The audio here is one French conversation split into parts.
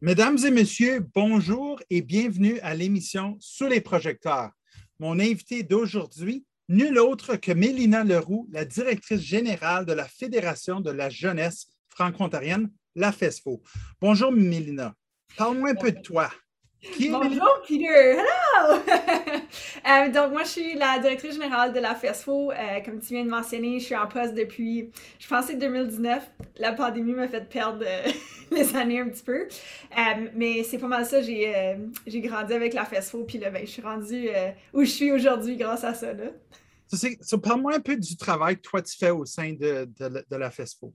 Mesdames et messieurs, bonjour et bienvenue à l'émission Sous les projecteurs. Mon invité d'aujourd'hui, nul autre que Mélina Leroux, la directrice générale de la Fédération de la jeunesse franco-ontarienne, la FESFO. Bonjour Mélina. Parle-moi un peu de toi. Bonjour Peter, hello! Euh, donc moi je suis la directrice générale de la FESFO. Euh, comme tu viens de mentionner, je suis en poste depuis, je pensais 2019. La pandémie m'a fait perdre euh, les années un petit peu. mais c'est pas mal ça, j'ai grandi avec la FESFO, puis là, ben, je suis rendue où je suis aujourd'hui grâce à ça. Là. Parle-moi un peu du travail que toi tu fais au sein de, de, de la FESFO.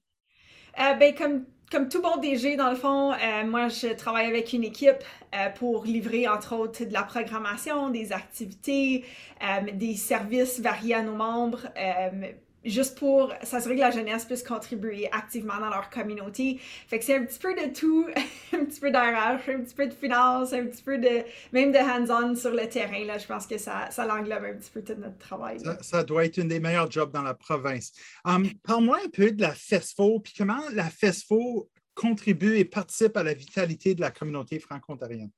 ben, comme comme tout bon DG, dans le fond, euh, moi, je travaille avec une équipe euh, pour livrer, entre autres, de la programmation, des activités, euh, des services variés à nos membres, juste pour s'assurer que la jeunesse puisse contribuer activement dans leur communauté. Fait que c'est un petit peu de tout, un petit peu d'RH, un petit peu de finance, un petit peu de même de hands-on sur le terrain. Là, je pense que ça, ça l'englobe un petit peu tout notre travail. Ça, doit être une des meilleurs jobs dans la province. Um, parle-moi un peu de la FESFO, puis comment la FESFO contribue et participe à la vitalité de la communauté franco-ontarienne.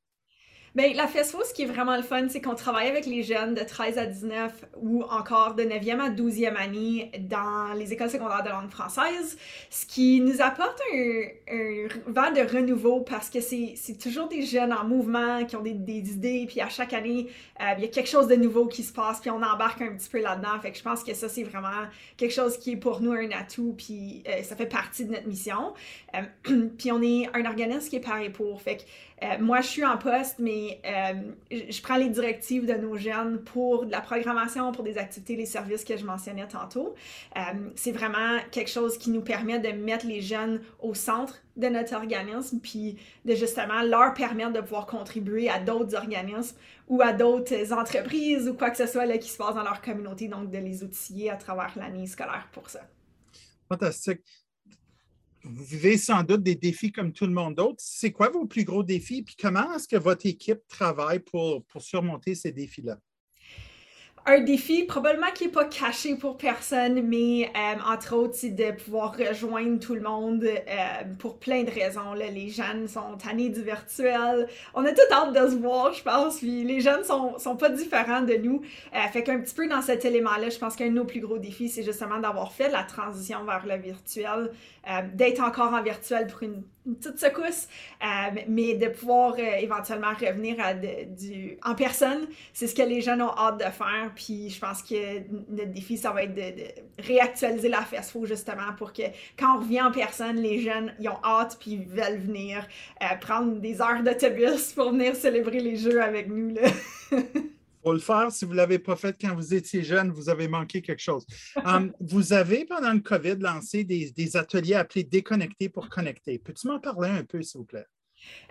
Bien, la FESFO, ce qui est vraiment le fun, c'est qu'on travaille avec les jeunes de 13 à 19 ou encore de 9e à 12e année dans les écoles secondaires de langue française, ce qui nous apporte un, vent de renouveau parce que c'est toujours des jeunes en mouvement qui ont des, idées, puis à chaque année, euh, il y a quelque chose de nouveau qui se passe, puis on embarque un petit peu là-dedans. Fait que je pense que ça, c'est vraiment quelque chose qui est pour nous un atout, puis euh, ça fait partie de notre mission. Euh, puis on est un organisme qui est pareil pour. Fait que euh, moi, je suis en poste, mais euh, je prends les directives de nos jeunes pour de la programmation, pour des activités, les services que je mentionnais tantôt. Euh, c'est vraiment quelque chose qui nous permet de mettre les jeunes au centre de notre organisme, puis de justement leur permettre de pouvoir contribuer à d'autres organismes ou à d'autres entreprises ou quoi que ce soit là, qui se passe dans leur communauté, donc de les outiller à travers l'année scolaire pour ça. Fantastique vous vivez sans doute des défis comme tout le monde d'autre. C'est quoi vos plus gros défis? Puis comment est-ce que votre équipe travaille pour, pour surmonter ces défis-là? Un défi probablement qui n'est pas caché pour personne, mais euh, entre autres, c'est de pouvoir rejoindre tout le monde euh, pour plein de raisons. Les jeunes sont tannés du virtuel. On a tout hâte de se voir, je pense. Les jeunes sont, sont pas différents de nous. Euh, fait qu'un petit peu dans cet élément-là, je pense qu'un de nos plus gros défis, c'est justement d'avoir fait la transition vers le virtuel, d'être encore en virtuel pour une une petite secousse, euh, mais de pouvoir euh, éventuellement revenir à du, en personne, c'est ce que les jeunes ont hâte de faire. Puis je pense que notre défi, ça va être de, réactualiser la FESFO justement pour que quand on revient en personne, les jeunes, ils ont hâte puis ils veulent venir euh, prendre des heures d'autobus pour venir célébrer les jeux avec nous. Là. faut le faire. Si vous ne l'avez pas fait quand vous étiez jeune, vous avez manqué quelque chose. Um, vous avez, pendant le COVID, lancé des, des ateliers appelés Déconnecter pour connecter. Peux-tu m'en parler un peu, s'il vous plaît?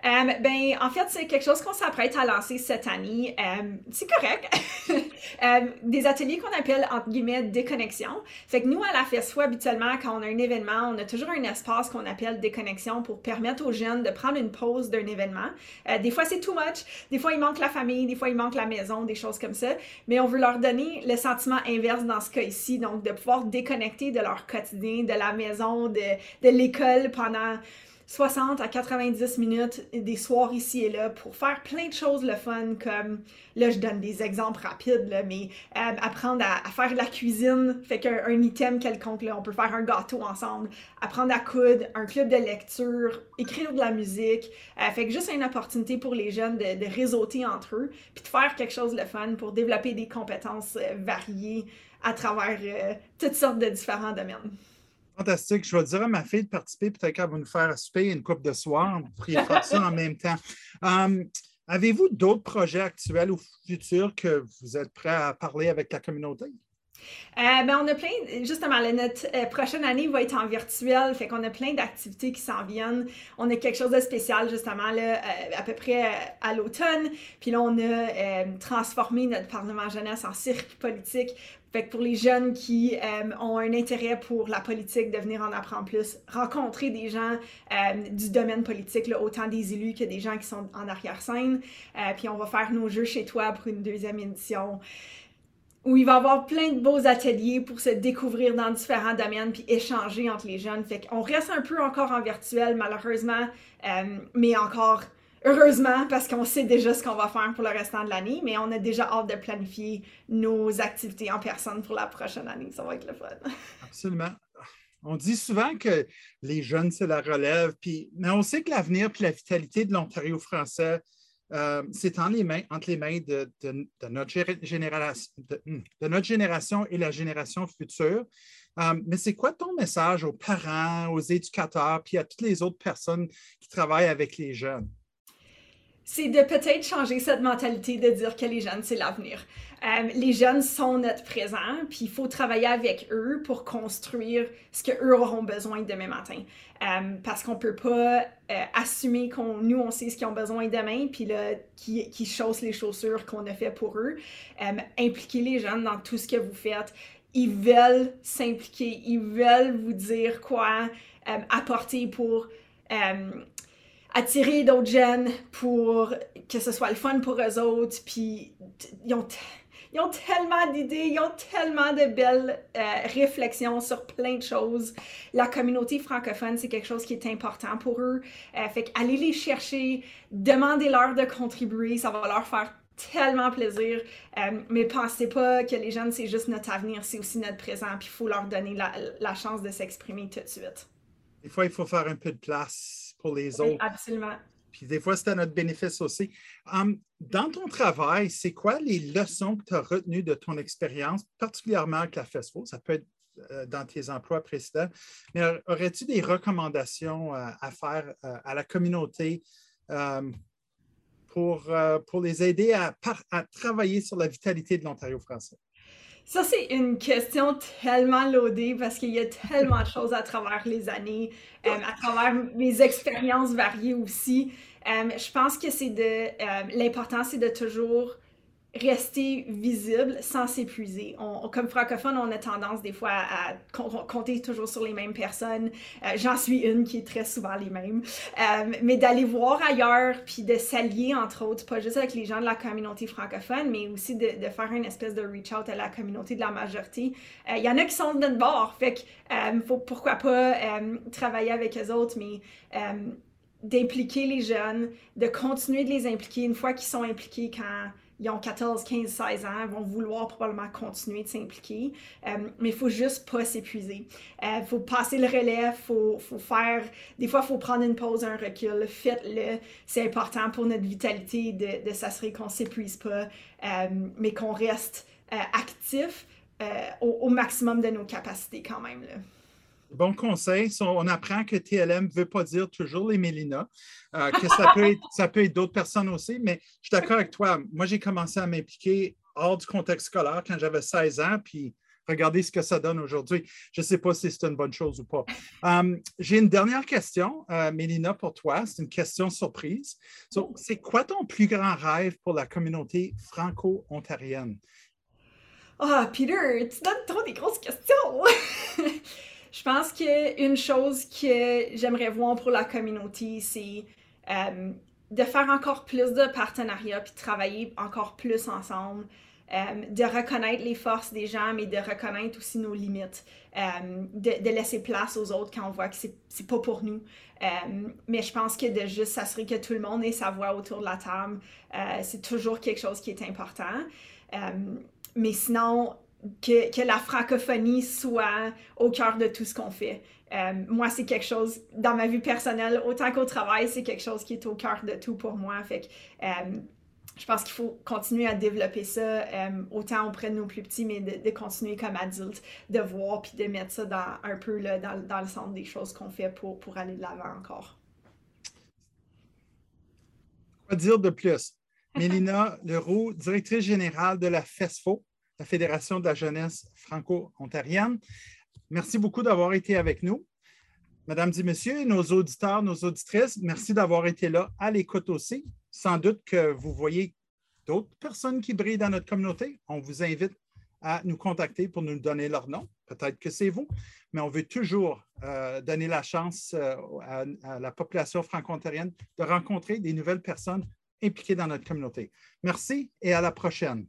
Euh, ben, en fait, c'est quelque chose qu'on s'apprête à lancer cette année. Euh, c'est correct. Euh, des ateliers qu'on appelle, entre guillemets, déconnexion. Fait que nous, à la FESFO, habituellement, quand on a un événement, on a toujours un espace qu'on appelle déconnexion pour permettre aux jeunes de prendre une pause d'un événement. des fois, c'est too much. Des fois, il manque la famille. Des fois, il manque la maison, des choses comme ça. Mais on veut leur donner le sentiment inverse dans ce cas ici. Donc, de pouvoir déconnecter de leur quotidien, de la maison, de, de l'école pendant 60 à 90 minutes des soirs ici et là pour faire plein de choses le fun comme là je donne des exemples rapides là, mais euh, apprendre à, faire de la cuisine fait qu'un un item quelconque là on peut faire un gâteau ensemble apprendre à coudre un club de lecture écrire de la musique euh, fait que juste une opportunité pour les jeunes de, de réseauter entre eux puis de faire quelque chose le fun pour développer des compétences euh, variées à travers toutes sortes de différents domaines. Fantastique. Je vais dire à ma fille de participer. Peut-être qu'elle va nous faire souper une coupe de soir. Vous pourriez faire ça en même temps. Hum, avez-vous d'autres projets actuels ou futurs que vous êtes prêts à parler avec la communauté? Euh, ben, on a plein, justement, notre euh, prochaine année va être en virtuel, fait qu'on a plein d'activités qui s'en viennent. On a quelque chose de spécial, justement, là, euh, à peu près à l'automne. Puis là, on a transformé notre Parlement jeunesse en cirque politique fait que pour les jeunes qui ont un intérêt pour la politique, de venir en apprendre plus, rencontrer des gens du domaine politique, là, autant des élus que des gens qui sont en arrière-scène. puis on va faire nos jeux chez toi pour une deuxième édition où il va y avoir plein de beaux ateliers pour se découvrir dans différents domaines puis échanger entre les jeunes. Fait qu'on reste un peu encore en virtuel, malheureusement, euh, mais encore heureusement parce qu'on sait déjà ce qu'on va faire pour le restant de l'année, mais on a déjà hâte de planifier nos activités en personne pour la prochaine année. Ça va être le fun. Absolument. On dit souvent que les jeunes, c'est la relève, puis, mais on sait que l'avenir et la vitalité de l'Ontario français, euh, c'est entre les mains, entre les mains de, notre génération, hmm, de, notre génération et la génération future. Euh, mais c'est quoi ton message aux parents, aux éducateurs, puis à toutes les autres personnes qui travaillent avec les jeunes? c'est de peut-être changer cette mentalité de dire que les jeunes, c'est l'avenir. Euh, les jeunes sont notre présent, puis il faut travailler avec eux pour construire ce qu'eux auront besoin demain matin. Euh, parce qu'on peut pas euh, assumer qu'on nous, on sait ce qu'ils ont besoin demain, puis là, qui, qui chaussent les chaussures qu'on a fait pour eux. impliquer les jeunes dans tout ce que vous faites. Ils veulent s'impliquer, ils veulent vous dire quoi apporter pour attirer d'autres jeunes pour que ce soit le fun pour eux autres. Puis ils ont, ils ont tellement d'idées, ils ont tellement de belles euh, réflexions sur plein de choses. La communauté francophone, c'est quelque chose qui est important pour eux. Euh, fait qu'allez les chercher, demandez-leur de contribuer, ça va leur faire tellement plaisir. Euh, mais pensez pas que les jeunes, c'est juste notre avenir, c'est aussi notre présent, puis il faut leur donner la, la chance de s'exprimer tout de suite. Des fois, il faut faire un peu de place les autres. absolument. Puis des fois, c'est à notre bénéfice aussi. Hum, dans ton travail, c'est quoi les leçons que tu as retenues de ton expérience, particulièrement avec la FESFO? Ça peut être euh, dans tes emplois précédents. Mais aurais-tu des recommandations euh, à faire euh, à la communauté hum, pour, pour les aider à, à travailler sur la vitalité de l'Ontario français? Ça, c'est une question tellement loadée parce qu'il y a tellement de choses à travers les années, euh, à travers mes expériences variées aussi. Euh, je pense que c'est de. Euh, l'important, c'est de toujours rester visible sans s'épuiser. comme francophone, on a tendance des fois à, compter toujours sur les mêmes personnes. Euh, j'en suis une qui est très souvent les mêmes. Euh, mais d'aller voir ailleurs, puis de s'allier, entre autres, pas juste avec les gens de la communauté francophone, mais aussi de, faire une espèce de reach-out à la communauté de la majorité. Il euh, y en a qui sont de notre bord, fait que faut pourquoi pas travailler avec eux autres, mais d'impliquer les jeunes, de continuer de les impliquer une fois qu'ils sont impliqués quand ils ont 14, 15, 16 ans, vont vouloir probablement continuer de s'impliquer, euh, mais il faut juste pas s'épuiser. Il euh, faut passer le relais, faut, faut, faire, des fois, il faut prendre une pause, un recul, faites-le. C'est important pour notre vitalité de, de s'assurer qu'on s'épuise pas, euh, mais qu'on reste actif au, maximum de nos capacités quand même. Bon conseil. On apprend que TLM ne veut pas dire toujours les Mélina, euh, que ça peut être, d'autres personnes aussi, mais je suis d'accord avec toi. Moi, j'ai commencé à m'impliquer hors du contexte scolaire quand j'avais 16 ans, puis regardez ce que ça donne aujourd'hui. Je ne sais pas si c'est une bonne chose ou pas. Um, j'ai une dernière question, euh, Mélina, pour toi. C'est une question surprise. c'est quoi ton plus grand rêve pour la communauté franco-ontarienne? Ah, Peter, tu donnes trop des grosses questions! Je pense qu'une chose que j'aimerais voir pour la communauté, c'est euh, de faire encore plus de partenariats puis de travailler encore plus ensemble. Euh, de reconnaître les forces des gens, mais de reconnaître aussi nos limites, euh, de, laisser place aux autres quand on voit que c'est pas pour nous. mais je pense que de juste s'assurer que tout le monde ait sa voix autour de la table, c'est toujours quelque chose qui est important. mais sinon, que, la francophonie soit au cœur de tout ce qu'on fait. Euh, moi, c'est quelque chose, dans ma vie personnelle, autant qu'au travail, c'est quelque chose qui est au cœur de tout pour moi. Fait que, euh, je pense qu'il faut continuer à développer ça, euh, autant auprès de nos plus petits, mais de, continuer comme adultes, de voir puis de mettre ça un peu dans, le centre des choses qu'on fait pour, pour aller de l'avant encore. Quoi dire de plus? Mélina Leroux, directrice générale de la FESFO, la Fédération de la jeunesse franco-ontarienne. Merci beaucoup d'avoir été avec nous. Mesdames et messieurs, nos auditeurs, nos auditrices, merci d'avoir été là à l'écoute aussi. Sans doute que vous voyez d'autres personnes qui brillent dans notre communauté. On vous invite à nous contacter pour nous donner leur nom. Peut-être que c'est vous, mais on veut toujours euh, donner la chance euh, à, la population franco-ontarienne de rencontrer des nouvelles personnes impliquées dans notre communauté. Merci et à la prochaine.